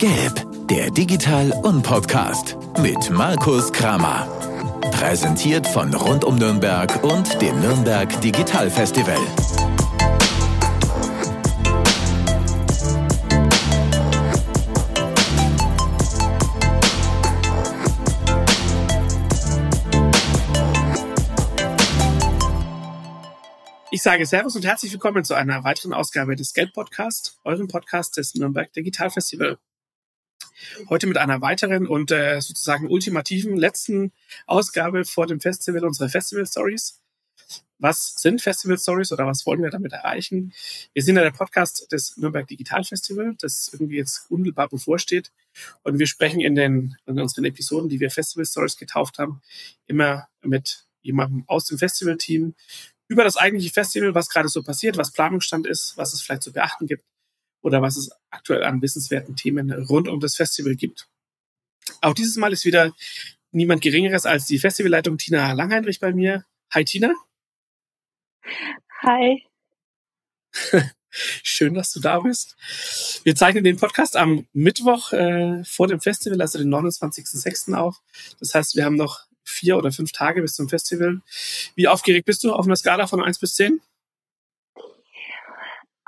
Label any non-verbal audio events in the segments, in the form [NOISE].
Gelb, der Digital- und Podcast mit Markus Kramer. Präsentiert von Rund um Nürnberg und dem Nürnberg Digital Festival. Ich sage Servus und herzlich willkommen zu einer weiteren Ausgabe des Geld Podcast, eurem Podcast des Nürnberg Digital Festival. Heute mit einer weiteren und äh, sozusagen ultimativen letzten Ausgabe vor dem Festival unserer Festival Stories. Was sind Festival Stories oder was wollen wir damit erreichen? Wir sind ja der Podcast des Nürnberg Digital Festival, das irgendwie jetzt unmittelbar bevorsteht. Und wir sprechen in den in unseren Episoden, die wir Festival Stories getauft haben, immer mit jemandem aus dem Festivalteam über das eigentliche Festival, was gerade so passiert, was Planungsstand ist, was es vielleicht zu beachten gibt oder was es aktuell an wissenswerten Themen rund um das Festival gibt. Auch dieses Mal ist wieder niemand Geringeres als die Festivalleitung Tina Langheinrich bei mir. Hi Tina. Hi. [LAUGHS] Schön, dass du da bist. Wir zeichnen den Podcast am Mittwoch äh, vor dem Festival, also den 29.06. auf. Das heißt, wir haben noch vier oder fünf Tage bis zum Festival. Wie aufgeregt bist du auf einer Skala von eins bis zehn?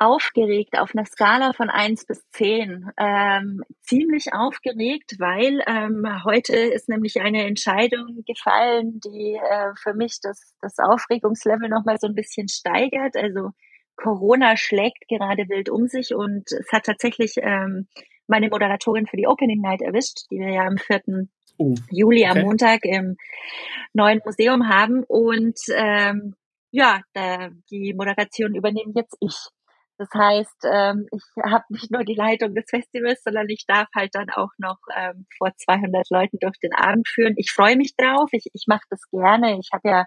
Aufgeregt auf einer Skala von eins bis zehn. Ähm, ziemlich aufgeregt, weil ähm, heute ist nämlich eine Entscheidung gefallen, die äh, für mich das, das Aufregungslevel nochmal so ein bisschen steigert. Also Corona schlägt gerade wild um sich und es hat tatsächlich ähm, meine Moderatorin für die Opening Night erwischt, die wir ja am 4. Oh, Juli am Montag im neuen Museum haben. Und ähm, ja, da, die Moderation übernehme jetzt ich. Das heißt, ähm, ich habe nicht nur die Leitung des Festivals, sondern ich darf halt dann auch noch ähm, vor 200 Leuten durch den Abend führen. Ich freue mich drauf. Ich, ich mache das gerne. Ich habe ja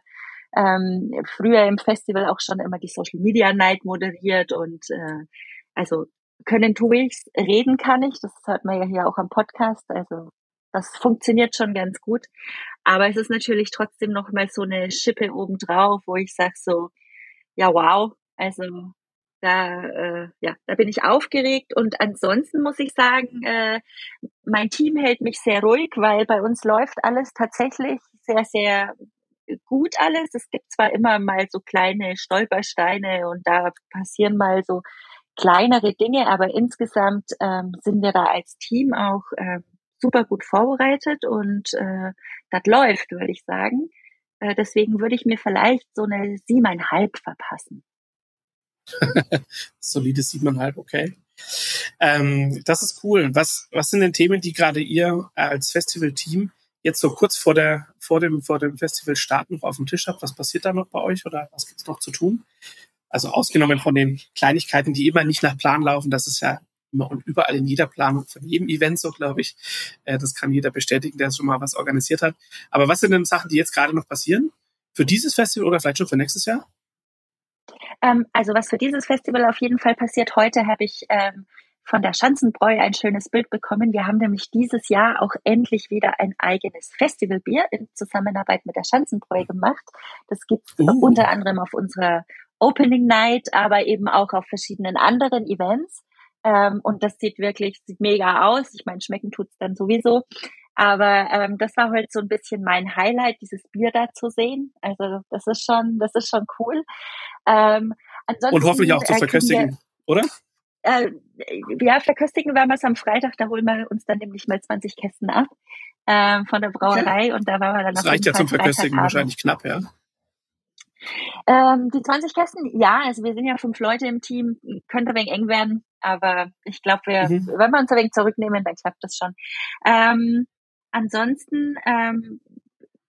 ähm, früher im Festival auch schon immer die Social Media Night moderiert und äh, also können tue ich's, reden kann ich. Das hört man ja hier auch am Podcast. Also das funktioniert schon ganz gut. Aber es ist natürlich trotzdem noch mal so eine Schippe obendrauf, wo ich sage so, ja wow, also da, äh, ja, da bin ich aufgeregt und ansonsten muss ich sagen, äh, mein Team hält mich sehr ruhig, weil bei uns läuft alles tatsächlich sehr, sehr gut alles. Es gibt zwar immer mal so kleine Stolpersteine und da passieren mal so kleinere Dinge, aber insgesamt ähm, sind wir da als Team auch ähm, super gut vorbereitet und äh, das läuft, würde ich sagen. Äh, deswegen würde ich mir vielleicht so eine siebeneinhalb verpassen. [LAUGHS] Solide siebeneinhalb, okay. Ähm, das ist cool. Was, was sind denn Themen, die gerade ihr als Festival-Team jetzt so kurz vor der, vor dem, vor dem Festivalstart noch auf dem Tisch habt? Was passiert da noch bei euch oder was gibt's noch zu tun? Also ausgenommen von den Kleinigkeiten, die immer nicht nach Plan laufen, das ist ja immer und überall in jeder Planung von jedem Event so, glaube ich. Äh, das kann jeder bestätigen, der schon mal was organisiert hat. Aber was sind denn Sachen, die jetzt gerade noch passieren? Für dieses Festival oder vielleicht schon für nächstes Jahr? Ähm, also was für dieses Festival auf jeden Fall passiert. Heute habe ich ähm, von der Schanzenbräu ein schönes Bild bekommen. Wir haben nämlich dieses Jahr auch endlich wieder ein eigenes Festivalbier in Zusammenarbeit mit der Schanzenbräu gemacht. Das gibt es uh. unter anderem auf unserer Opening Night, aber eben auch auf verschiedenen anderen Events. Ähm, und das sieht wirklich, sieht mega aus. Ich meine, schmecken tut's dann sowieso. Aber ähm, das war halt so ein bisschen mein Highlight, dieses Bier da zu sehen. Also das ist schon, das ist schon cool. Ähm, ansonsten, und hoffentlich auch zu äh, verköstigen, wir, oder? Äh, ja, verköstigen werden wir es am Freitag. Da holen wir uns dann nämlich mal 20 Kästen ab ähm, von der Brauerei und da waren wir dann. Das reicht ja zum Verköstigen wahrscheinlich knapp, ja. Ähm, die 20 Kästen, ja, also wir sind ja fünf Leute im Team, könnte ein wenig eng werden, aber ich glaube, wir, mhm. wenn wir uns ein wenig zurücknehmen, dann klappt das schon. Ähm, ansonsten, ähm,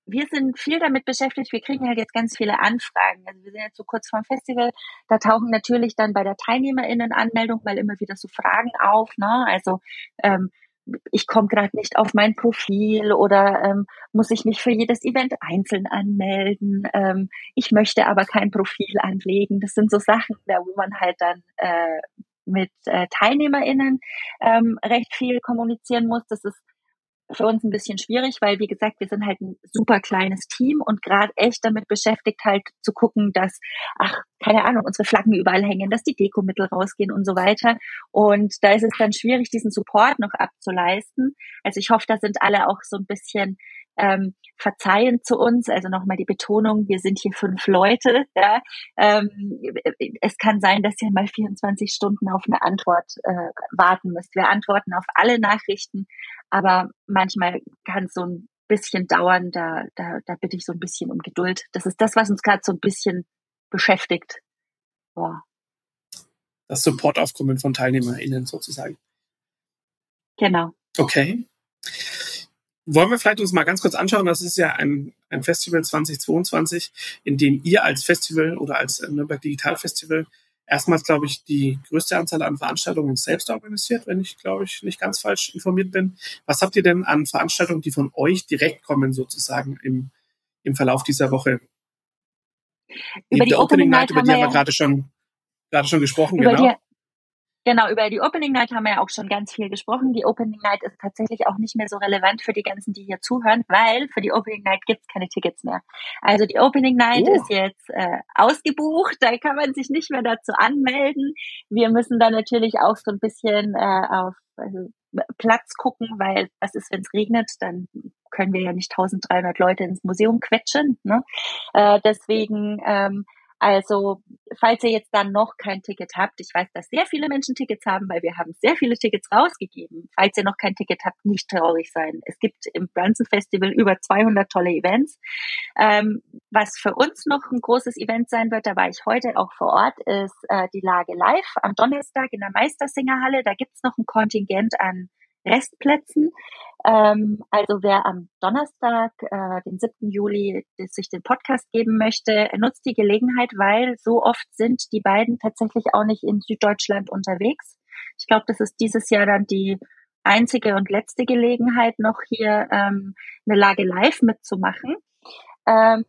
wir sind viel damit beschäftigt, wir kriegen halt jetzt ganz viele Anfragen. Also wir sind jetzt so kurz vorm Festival, da tauchen natürlich dann bei der TeilnehmerInnen-Anmeldung mal immer wieder so Fragen auf, ne? Also ähm, ich komme gerade nicht auf mein Profil oder ähm, muss ich mich für jedes Event einzeln anmelden. Ähm, ich möchte aber kein Profil anlegen. Das sind so Sachen, da wo man halt dann äh, mit äh, TeilnehmerInnen ähm, recht viel kommunizieren muss. Das ist für uns ein bisschen schwierig, weil wie gesagt, wir sind halt ein super kleines Team und gerade echt damit beschäftigt, halt zu gucken, dass, ach, keine Ahnung, unsere Flaggen überall hängen, dass die Dekomittel rausgehen und so weiter. Und da ist es dann schwierig, diesen Support noch abzuleisten. Also ich hoffe, da sind alle auch so ein bisschen ähm, verzeihen zu uns. Also nochmal die Betonung, wir sind hier fünf Leute. Ja. Ähm, es kann sein, dass ihr mal 24 Stunden auf eine Antwort äh, warten müsst. Wir antworten auf alle Nachrichten, aber manchmal kann es so ein bisschen dauern. Da, da, da bitte ich so ein bisschen um Geduld. Das ist das, was uns gerade so ein bisschen beschäftigt. Boah. Das Supportaufkommen von TeilnehmerInnen sozusagen. Genau. Okay. Wollen wir vielleicht uns mal ganz kurz anschauen, das ist ja ein, ein Festival 2022, in dem ihr als Festival oder als Nürnberg Digital Festival erstmals, glaube ich, die größte Anzahl an Veranstaltungen selbst organisiert, wenn ich, glaube ich, nicht ganz falsch informiert bin. Was habt ihr denn an Veranstaltungen, die von euch direkt kommen, sozusagen im, im Verlauf dieser Woche? Über die, die Opening Night, über die haben wir ja gerade schon, gerade schon gesprochen, genau. Genau, über die Opening Night haben wir ja auch schon ganz viel gesprochen. Die Opening Night ist tatsächlich auch nicht mehr so relevant für die ganzen, die hier zuhören, weil für die Opening Night gibt's keine Tickets mehr. Also die Opening Night oh. ist jetzt äh, ausgebucht, da kann man sich nicht mehr dazu anmelden. Wir müssen da natürlich auch so ein bisschen äh, auf also, Platz gucken, weil was ist, wenn es regnet, dann können wir ja nicht 1300 Leute ins Museum quetschen. Ne? Äh, deswegen ähm, also, falls ihr jetzt dann noch kein Ticket habt, ich weiß, dass sehr viele Menschen Tickets haben, weil wir haben sehr viele Tickets rausgegeben. Falls ihr noch kein Ticket habt, nicht traurig sein. Es gibt im Brunson Festival über 200 tolle Events. Ähm, was für uns noch ein großes Event sein wird, da war ich heute auch vor Ort, ist äh, die Lage live am Donnerstag in der Meistersingerhalle. Da gibt's noch ein Kontingent an Restplätzen. Ähm, also wer am Donnerstag, äh, den 7. Juli, sich den Podcast geben möchte, nutzt die Gelegenheit, weil so oft sind die beiden tatsächlich auch nicht in Süddeutschland unterwegs. Ich glaube, das ist dieses Jahr dann die einzige und letzte Gelegenheit, noch hier ähm, eine Lage live mitzumachen. Ähm,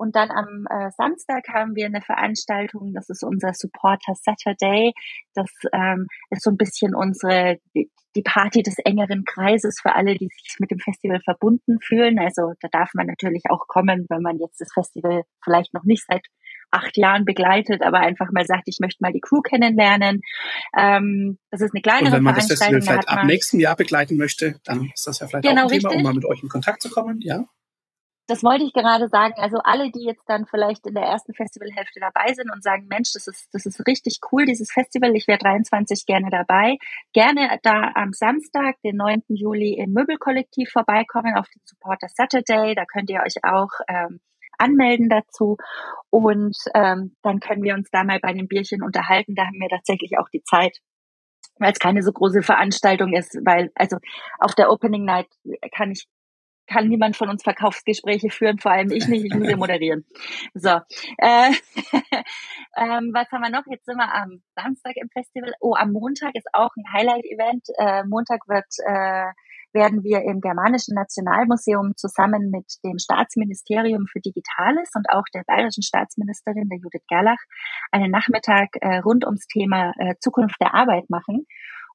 und dann am äh, Samstag haben wir eine Veranstaltung, das ist unser Supporter Saturday. Das ähm, ist so ein bisschen unsere, die Party des engeren Kreises für alle, die sich mit dem Festival verbunden fühlen. Also da darf man natürlich auch kommen, wenn man jetzt das Festival vielleicht noch nicht seit acht Jahren begleitet, aber einfach mal sagt, ich möchte mal die Crew kennenlernen. Ähm, das ist eine kleinere Und wenn man das Festival vielleicht ab nächsten Jahr begleiten möchte, dann ist das ja vielleicht genau, auch ein Thema, richtig. um mal mit euch in Kontakt zu kommen. Ja. Das wollte ich gerade sagen. Also alle, die jetzt dann vielleicht in der ersten Festivalhälfte dabei sind und sagen, Mensch, das ist, das ist richtig cool, dieses Festival. Ich wäre 23 gerne dabei. Gerne da am Samstag, den 9. Juli im Möbelkollektiv vorbeikommen auf den Supporter Saturday. Da könnt ihr euch auch ähm, anmelden dazu. Und ähm, dann können wir uns da mal bei einem Bierchen unterhalten. Da haben wir tatsächlich auch die Zeit weil es keine so große Veranstaltung ist, weil also auf der Opening Night kann ich kann niemand von uns Verkaufsgespräche führen, vor allem ich nicht, ich muss ja moderieren. So, äh, [LAUGHS] ähm, was haben wir noch? Jetzt sind wir am Samstag im Festival. Oh, am Montag ist auch ein Highlight-Event. Äh, Montag wird äh, werden wir im Germanischen Nationalmuseum zusammen mit dem Staatsministerium für Digitales und auch der bayerischen Staatsministerin, der Judith Gerlach, einen Nachmittag äh, rund ums Thema äh, Zukunft der Arbeit machen.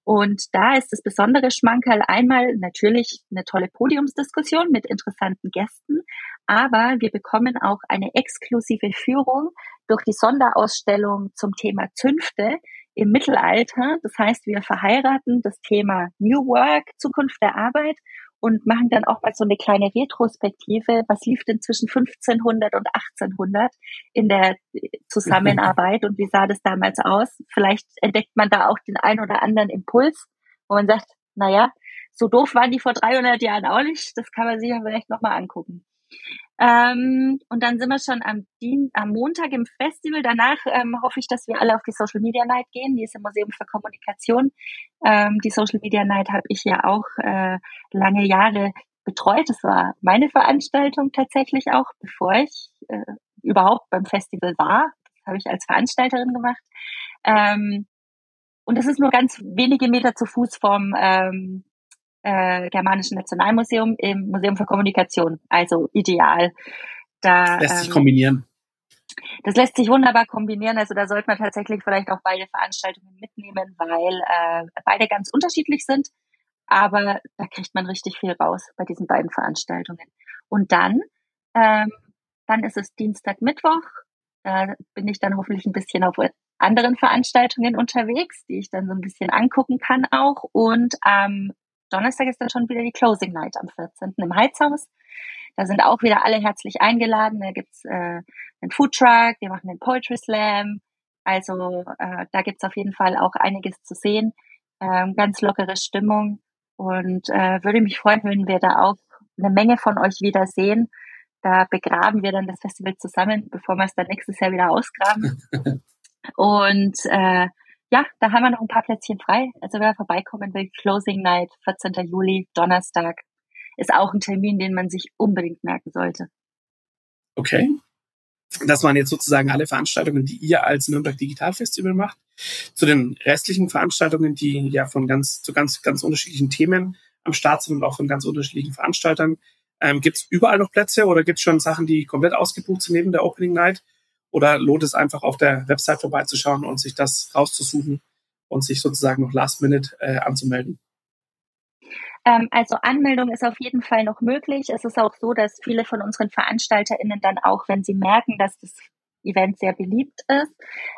Und da ist das besondere Schmankerl einmal natürlich eine tolle Podiumsdiskussion mit interessanten Gästen, aber wir bekommen auch eine exklusive Führung durch die Sonderausstellung zum Thema Zünfte im Mittelalter. Das heißt, wir verheiraten das Thema New Work, Zukunft der Arbeit und machen dann auch mal so eine kleine Retrospektive, was lief denn zwischen 1500 und 1800 in der Zusammenarbeit und wie sah das damals aus? Vielleicht entdeckt man da auch den ein oder anderen Impuls, wo man sagt, naja, so doof waren die vor 300 Jahren auch nicht, das kann man sich ja vielleicht nochmal angucken. Ähm, und dann sind wir schon am, Dien am Montag im Festival. Danach ähm, hoffe ich, dass wir alle auf die Social Media Night gehen. Die ist im Museum für Kommunikation. Ähm, die Social Media Night habe ich ja auch äh, lange Jahre betreut. Das war meine Veranstaltung tatsächlich auch, bevor ich äh, überhaupt beim Festival war. Das habe ich als Veranstalterin gemacht. Ähm, und das ist nur ganz wenige Meter zu Fuß vom ähm, äh, Germanischen Nationalmuseum im Museum für Kommunikation. Also ideal. Da, das lässt sich ähm, kombinieren. Das lässt sich wunderbar kombinieren. Also da sollte man tatsächlich vielleicht auch beide Veranstaltungen mitnehmen, weil äh, beide ganz unterschiedlich sind. aber da kriegt man richtig viel raus bei diesen beiden Veranstaltungen. Und dann, ähm, dann ist es Dienstag, Mittwoch. Da bin ich dann hoffentlich ein bisschen auf anderen Veranstaltungen unterwegs, die ich dann so ein bisschen angucken kann auch. Und am Donnerstag ist dann schon wieder die Closing Night am 14. im Heizhaus. Da sind auch wieder alle herzlich eingeladen. Da gibt's äh, einen Foodtruck, wir machen den Poetry Slam. Also äh, da gibt's auf jeden Fall auch einiges zu sehen. Ähm, ganz lockere Stimmung. Und äh, würde mich freuen, wenn wir da auch eine Menge von euch wieder sehen. Da begraben wir dann das Festival zusammen, bevor wir es dann nächstes Jahr wieder ausgraben. [LAUGHS] Und äh, ja, da haben wir noch ein paar Plätzchen frei. Also wer vorbeikommen will, Closing Night, 14. Juli, Donnerstag, ist auch ein Termin, den man sich unbedingt merken sollte. Okay. Das waren jetzt sozusagen alle Veranstaltungen, die ihr als Nürnberg Digital Festival macht. Zu den restlichen Veranstaltungen, die ja von ganz zu ganz ganz unterschiedlichen Themen am Start sind und auch von ganz unterschiedlichen Veranstaltern, ähm, gibt es überall noch Plätze oder gibt es schon Sachen, die komplett ausgebucht sind neben der Opening Night? Oder lohnt es einfach auf der Website vorbeizuschauen und sich das rauszusuchen und sich sozusagen noch Last Minute äh, anzumelden? Ähm, also Anmeldung ist auf jeden Fall noch möglich. Es ist auch so, dass viele von unseren VeranstalterInnen dann auch, wenn sie merken, dass das Event sehr beliebt ist,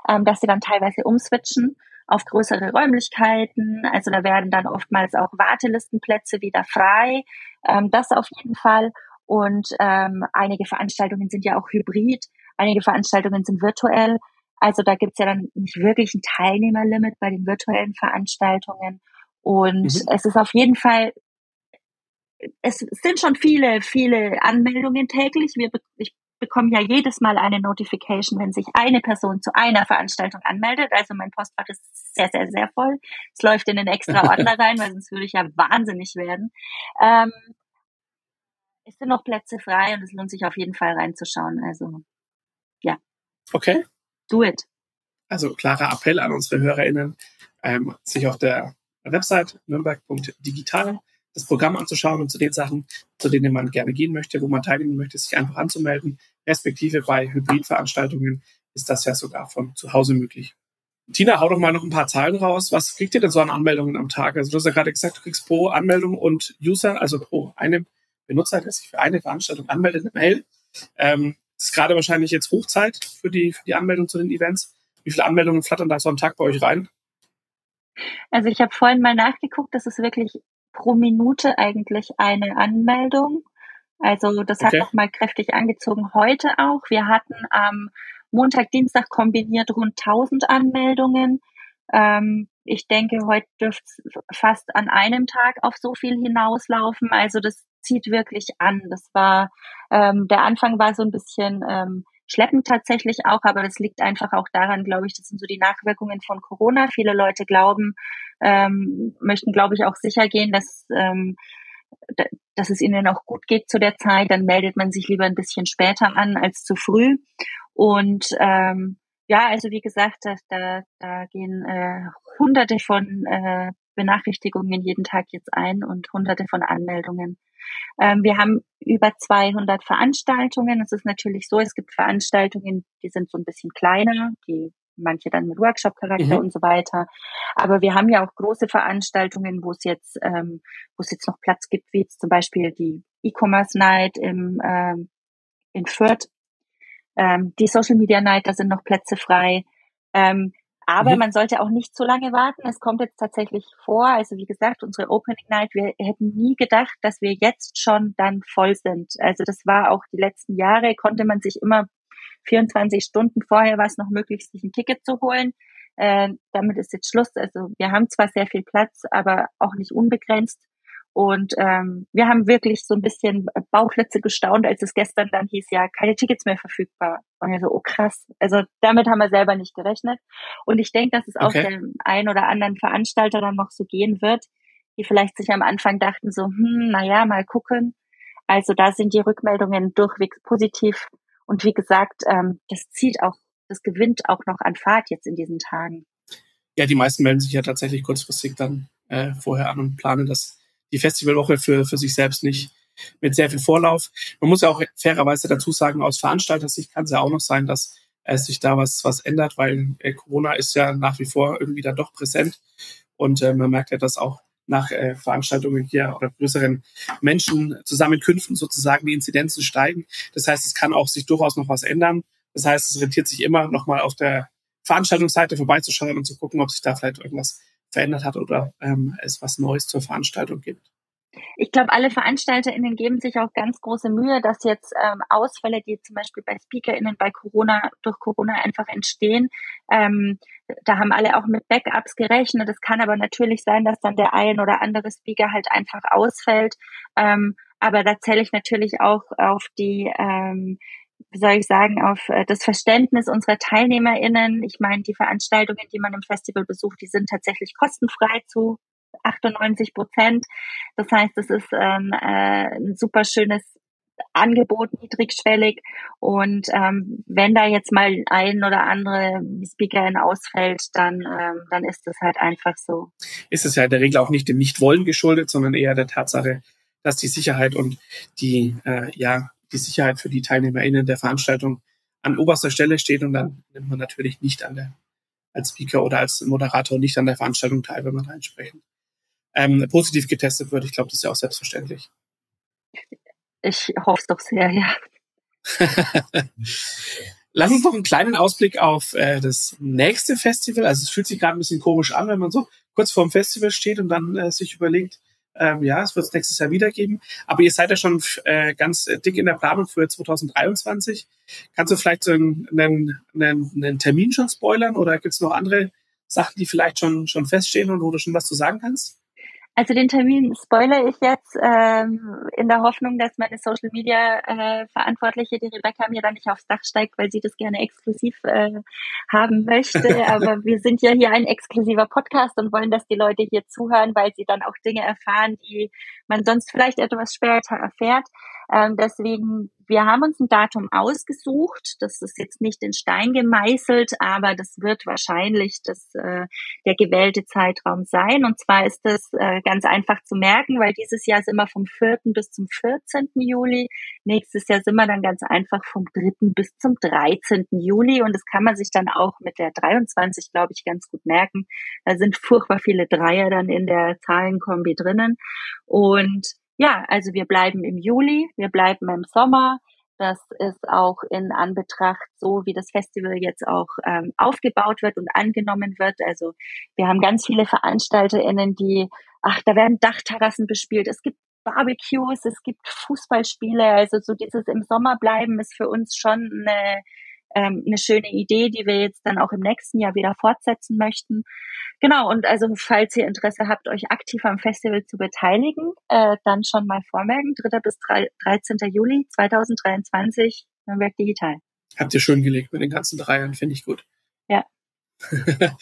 ähm, dass sie dann teilweise umswitchen auf größere Räumlichkeiten. Also da werden dann oftmals auch Wartelistenplätze wieder frei. Ähm, das auf jeden Fall. Und einige Veranstaltungen sind ja auch hybrid. Einige Veranstaltungen sind virtuell. Also da gibt's ja dann nicht wirklich ein Teilnehmerlimit bei den virtuellen Veranstaltungen. Und mhm. es ist auf jeden Fall, es sind schon viele, viele Anmeldungen täglich. Wir, ich bekomme ja jedes Mal eine Notification, wenn sich eine Person zu einer Veranstaltung anmeldet. Also mein Postfach ist sehr, sehr, sehr voll. Es läuft in den extra [LAUGHS] Ordner rein, weil sonst würde ich ja wahnsinnig werden. Ähm, es sind noch Plätze frei und es lohnt sich auf jeden Fall reinzuschauen. Also, ja. Okay. Do it. Also klarer Appell an unsere HörerInnen, ähm, sich auf der Website nürnberg.digital das Programm anzuschauen und zu den Sachen, zu denen man gerne gehen möchte, wo man teilnehmen möchte, sich einfach anzumelden. Respektive bei Hybridveranstaltungen ist das ja sogar von zu Hause möglich. Tina, hau doch mal noch ein paar Zahlen raus. Was kriegt ihr denn so an Anmeldungen am Tag? Also du hast ja gerade gesagt, du kriegst pro Anmeldung und User, also pro einem Benutzer, der sich für eine Veranstaltung anmeldet, eine Mail. Ähm, ist gerade wahrscheinlich jetzt Hochzeit für die, für die Anmeldung zu den Events. Wie viele Anmeldungen flattern da so am Tag bei euch rein? Also ich habe vorhin mal nachgeguckt, das ist wirklich pro Minute eigentlich eine Anmeldung. Also das okay. hat auch mal kräftig angezogen. Heute auch. Wir hatten am Montag, Dienstag kombiniert rund 1000 Anmeldungen. Ähm, ich denke, heute dürfte es fast an einem Tag auf so viel hinauslaufen. Also das zieht wirklich an. Das war ähm, der Anfang war so ein bisschen ähm, schleppend tatsächlich auch, aber das liegt einfach auch daran, glaube ich, das sind so die Nachwirkungen von Corona. Viele Leute glauben, ähm, möchten, glaube ich, auch sicher gehen, dass, ähm, dass es ihnen auch gut geht zu der Zeit. Dann meldet man sich lieber ein bisschen später an als zu früh. Und ähm, ja, also wie gesagt, da, da gehen äh, hunderte von äh, Benachrichtigungen jeden Tag jetzt ein und hunderte von Anmeldungen. Ähm, wir haben über 200 Veranstaltungen. Es ist natürlich so, es gibt Veranstaltungen, die sind so ein bisschen kleiner, die manche dann mit Workshop-Charakter mhm. und so weiter. Aber wir haben ja auch große Veranstaltungen, wo es jetzt, ähm, wo es jetzt noch Platz gibt, wie jetzt zum Beispiel die E-Commerce Night im, ähm, in Fürth, ähm, die Social Media Night, da sind noch Plätze frei. Ähm, aber mhm. man sollte auch nicht zu lange warten. Es kommt jetzt tatsächlich vor. Also wie gesagt, unsere Opening Night, wir hätten nie gedacht, dass wir jetzt schon dann voll sind. Also das war auch die letzten Jahre, konnte man sich immer 24 Stunden vorher war es noch möglich, sich ein Ticket zu holen. Äh, damit ist jetzt Schluss. Also wir haben zwar sehr viel Platz, aber auch nicht unbegrenzt. Und ähm, wir haben wirklich so ein bisschen Bauchklötze gestaunt, als es gestern dann hieß, ja, keine Tickets mehr verfügbar. Und wir so, oh krass. Also damit haben wir selber nicht gerechnet. Und ich denke, dass es auch dem einen oder anderen Veranstalter dann noch so gehen wird, die vielleicht sich am Anfang dachten so, hm, naja, mal gucken. Also da sind die Rückmeldungen durchwegs positiv. Und wie gesagt, ähm, das zieht auch, das gewinnt auch noch an Fahrt jetzt in diesen Tagen. Ja, die meisten melden sich ja tatsächlich kurzfristig dann äh, vorher an und planen das die Festivalwoche für, für sich selbst nicht mit sehr viel Vorlauf. Man muss ja auch fairerweise dazu sagen, aus Veranstalter-Sicht kann es ja auch noch sein, dass es sich da was, was ändert, weil äh, Corona ist ja nach wie vor irgendwie dann doch präsent. Und äh, man merkt ja, dass auch nach äh, Veranstaltungen hier oder größeren Menschenzusammenkünften sozusagen die Inzidenzen steigen. Das heißt, es kann auch sich durchaus noch was ändern. Das heißt, es rentiert sich immer nochmal auf der Veranstaltungsseite vorbeizuschauen und zu gucken, ob sich da vielleicht irgendwas verändert hat oder ähm, es was Neues zur Veranstaltung gibt. Ich glaube, alle VeranstalterInnen geben sich auch ganz große Mühe, dass jetzt ähm, Ausfälle, die zum Beispiel bei SpeakerInnen bei Corona, durch Corona einfach entstehen, ähm, da haben alle auch mit Backups gerechnet. Es kann aber natürlich sein, dass dann der ein oder andere Speaker halt einfach ausfällt. Ähm, aber da zähle ich natürlich auch auf die, ähm, wie soll ich sagen, auf äh, das Verständnis unserer TeilnehmerInnen. Ich meine, die Veranstaltungen, die man im Festival besucht, die sind tatsächlich kostenfrei zu 98 Prozent. Das heißt, es ist ähm, äh, ein super schönes Angebot, niedrigschwellig. Und ähm, wenn da jetzt mal ein oder andere Speakerin ausfällt, dann, ähm, dann ist es halt einfach so. Ist es ja in der Regel auch nicht dem Nichtwollen geschuldet, sondern eher der Tatsache, dass die Sicherheit und die, äh, ja, die Sicherheit für die TeilnehmerInnen der Veranstaltung an oberster Stelle steht und dann nimmt man natürlich nicht an der, als Speaker oder als Moderator nicht an der Veranstaltung teil, wenn man da entsprechend ähm, positiv getestet wird. Ich glaube, das ist ja auch selbstverständlich. Ich hoffe es doch sehr, ja. [LAUGHS] Lass uns noch einen kleinen Ausblick auf äh, das nächste Festival. Also es fühlt sich gerade ein bisschen komisch an, wenn man so kurz vor dem Festival steht und dann äh, sich überlegt, ähm, ja, es wird es nächstes Jahr wieder geben. Aber ihr seid ja schon äh, ganz dick in der Planung für 2023. Kannst du vielleicht so einen, einen, einen, Termin schon spoilern oder gibt es noch andere Sachen, die vielleicht schon, schon feststehen und wo du schon was zu sagen kannst? Also den Termin spoilere ich jetzt ähm, in der Hoffnung, dass meine Social Media äh, Verantwortliche, die Rebecca, mir dann nicht aufs Dach steigt, weil sie das gerne exklusiv äh, haben möchte. [LAUGHS] Aber wir sind ja hier ein exklusiver Podcast und wollen, dass die Leute hier zuhören, weil sie dann auch Dinge erfahren, die man sonst vielleicht etwas später erfährt. Ähm, deswegen, wir haben uns ein Datum ausgesucht. Das ist jetzt nicht in Stein gemeißelt, aber das wird wahrscheinlich das, äh, der gewählte Zeitraum sein. Und zwar ist das äh, ganz einfach zu merken, weil dieses Jahr sind wir vom 4. bis zum 14. Juli. Nächstes Jahr sind wir dann ganz einfach vom 3. bis zum 13. Juli. Und das kann man sich dann auch mit der 23, glaube ich, ganz gut merken. Da sind furchtbar viele Dreier dann in der Zahlenkombi drinnen. Und ja, also wir bleiben im Juli, wir bleiben im Sommer. Das ist auch in Anbetracht so, wie das Festival jetzt auch ähm, aufgebaut wird und angenommen wird. Also wir haben ganz viele VeranstalterInnen, die, ach, da werden Dachterrassen bespielt. Es gibt Barbecues, es gibt Fußballspiele. Also so dieses im Sommer bleiben ist für uns schon eine, ähm, eine schöne Idee, die wir jetzt dann auch im nächsten Jahr wieder fortsetzen möchten. Genau, und also falls ihr Interesse habt, euch aktiv am Festival zu beteiligen, äh, dann schon mal vormerken, 3. bis 3, 13. Juli 2023, Nürnberg Digital. Habt ihr schön gelegt mit den ganzen Dreiern, finde ich gut. Ja. [LAUGHS]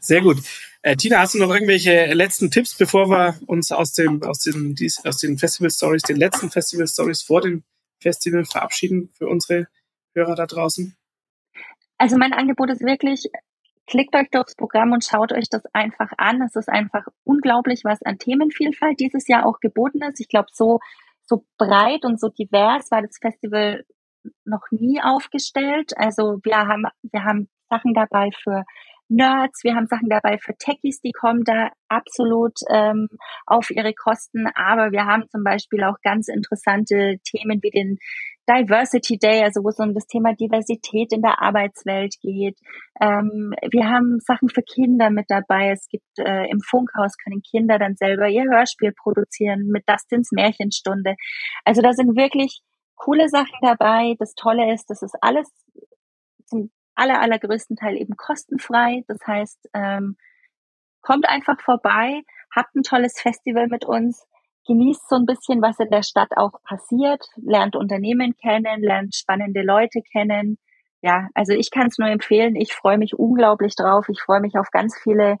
Sehr gut. Äh, Tina, hast du noch irgendwelche letzten Tipps, bevor wir uns aus dem aus den aus den Festival Stories, den letzten Festival Stories vor dem Festival verabschieden für unsere Hörer da draußen? Also mein Angebot ist wirklich, klickt euch durchs Programm und schaut euch das einfach an. Es ist einfach unglaublich, was an Themenvielfalt dieses Jahr auch geboten ist. Ich glaube, so, so breit und so divers war das Festival noch nie aufgestellt. Also wir haben, wir haben Sachen dabei für Nerds, wir haben Sachen dabei für Techies, die kommen da absolut ähm, auf ihre Kosten, aber wir haben zum Beispiel auch ganz interessante Themen wie den Diversity Day, also wo es um das Thema Diversität in der Arbeitswelt geht. Ähm, wir haben Sachen für Kinder mit dabei. Es gibt äh, im Funkhaus können Kinder dann selber ihr Hörspiel produzieren mit Dustins Märchenstunde. Also da sind wirklich coole Sachen dabei. Das Tolle ist, das ist alles zum aller, allergrößten Teil eben kostenfrei. Das heißt, ähm, kommt einfach vorbei, habt ein tolles Festival mit uns genießt so ein bisschen, was in der Stadt auch passiert, lernt Unternehmen kennen, lernt spannende Leute kennen. Ja, also ich kann es nur empfehlen. Ich freue mich unglaublich drauf. Ich freue mich auf ganz viele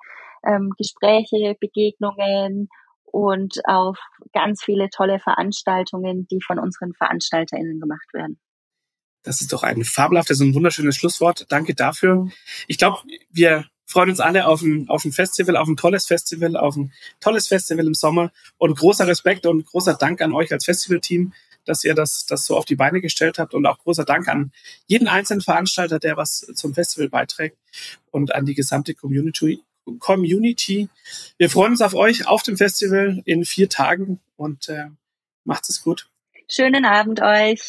ähm, Gespräche, Begegnungen und auf ganz viele tolle Veranstaltungen, die von unseren VeranstalterInnen gemacht werden. Das ist doch ein fabelhaftes und wunderschönes Schlusswort. Danke dafür. Ich glaube, wir freuen uns alle auf ein, auf ein Festival, auf ein tolles Festival, auf ein tolles Festival im Sommer. Und großer Respekt und großer Dank an euch als Festivalteam, dass ihr das, das so auf die Beine gestellt habt. Und auch großer Dank an jeden einzelnen Veranstalter, der was zum Festival beiträgt und an die gesamte Community, Community. Wir freuen uns auf euch auf dem Festival in vier Tagen und äh, macht es gut. Schönen Abend euch.